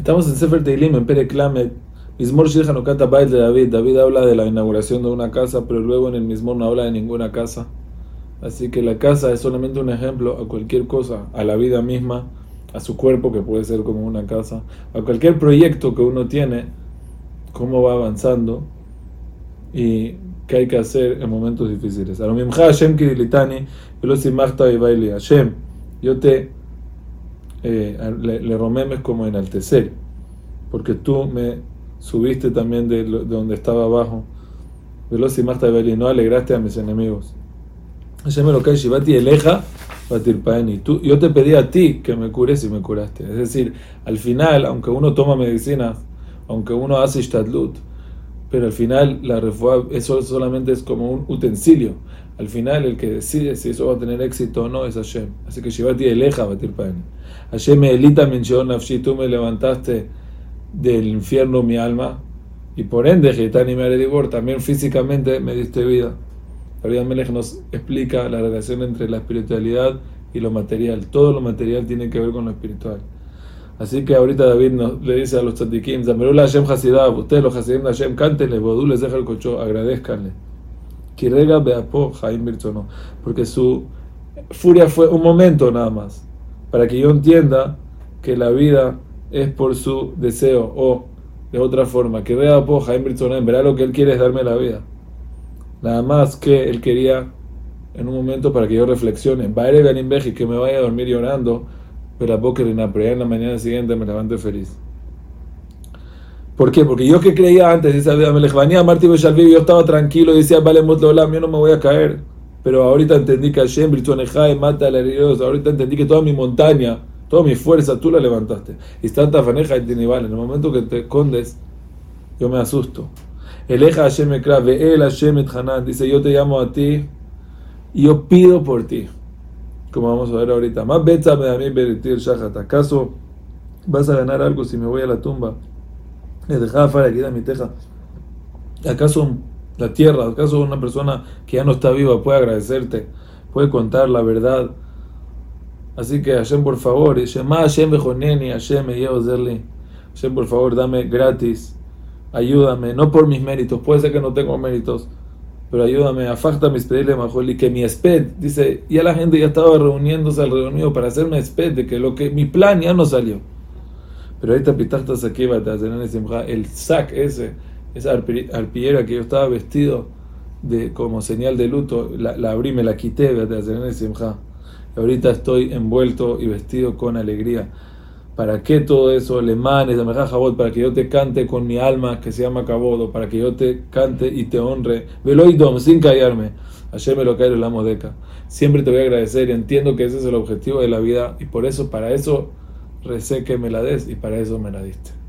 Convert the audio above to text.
Estamos en Sefer Teilim, en Pere Klamet. Mismor Shir Hanukata Bait de David. David habla de la inauguración de una casa, pero luego en el Mismor no habla de ninguna casa. Así que la casa es solamente un ejemplo a cualquier cosa, a la vida misma, a su cuerpo, que puede ser como una casa, a cualquier proyecto que uno tiene, cómo va avanzando y qué hay que hacer en momentos difíciles. Hashem, yo te eh, le, le romemes como enaltecer, porque tú me subiste también de, donde estaba abajo. Veloz y y no alegraste a mis enemigos. lo Tú, yo te pedí a ti que me cures y me curaste. Es decir, al final, aunque uno toma medicina, aunque uno hace ishtadlut, pero al final la refugia, eso solamente es como un utensilio. Al final el que decide si eso va a tener éxito o no es Hashem. Así que Shivati eleja batir paeni. Hashem me elita nafshi, tú me levantaste del infierno mi alma y por ende Gitani Meredibor también físicamente me diste vida. David Melech nos explica la relación entre la espiritualidad y lo material. Todo lo material tiene que ver con lo espiritual. Así que ahorita David nos, le dice a los tzadikim, Zamerula Hashem Hasidab, ustedes los Hasidim de Hashem, cántenle, Bodú les deja el cocho, agradezcanle. Kirega Beapo Jaim Birtono, porque su furia fue un momento nada más, para que yo entienda que la vida es por su deseo, o de otra forma, que Beapo Jaim Birtono, en verdad lo que él quiere es darme la vida. Nada más que él quería en un momento para que yo reflexione, Baere Beji, que me vaya a dormir llorando pero en la mañana siguiente me levante feliz. ¿Por qué? Porque yo que creía antes, dice Martí yo estaba tranquilo y decía, vale, yo no me voy a caer. Pero ahorita entendí que Hashem, y mata a la Ahorita entendí que toda mi montaña, toda mi fuerza, tú la levantaste. Y está tafaneja y vale. En el momento que te escondes, yo me asusto. Eleja Hashem Ekra, el Hashem et Hanan. Dice, yo te llamo a ti y yo pido por ti como vamos a ver ahorita. Más me a mí shahat. ¿Acaso vas a ganar algo si me voy a la tumba? Le dejaba fuera aquí mi teja. ¿Acaso la tierra, acaso una persona que ya no está viva puede agradecerte, puede contar la verdad? Así que Hashem, por favor, Hashem Hashem Hashem, por favor, dame gratis, ayúdame, no por mis méritos, puede ser que no tengo méritos pero ayúdame, afacta mis pedirle y que mi esped, dice, ya la gente ya estaba reuniéndose alrededor mío para hacerme esped, de que lo que mi plan ya no salió. Pero ahorita pitachtas aquí el sac ese, esa arpillera que yo estaba vestido de como señal de luto, la, la abrí, me la quité, y ahorita estoy envuelto y vestido con alegría. ¿Para qué todo eso? Le manes, para que yo te cante con mi alma que se llama Cabodo, para que yo te cante y te honre. Veloidom, sin callarme. Ayer me lo cae la modeca. Siempre te voy a agradecer y entiendo que ese es el objetivo de la vida y por eso, para eso recé que me la des y para eso me la diste.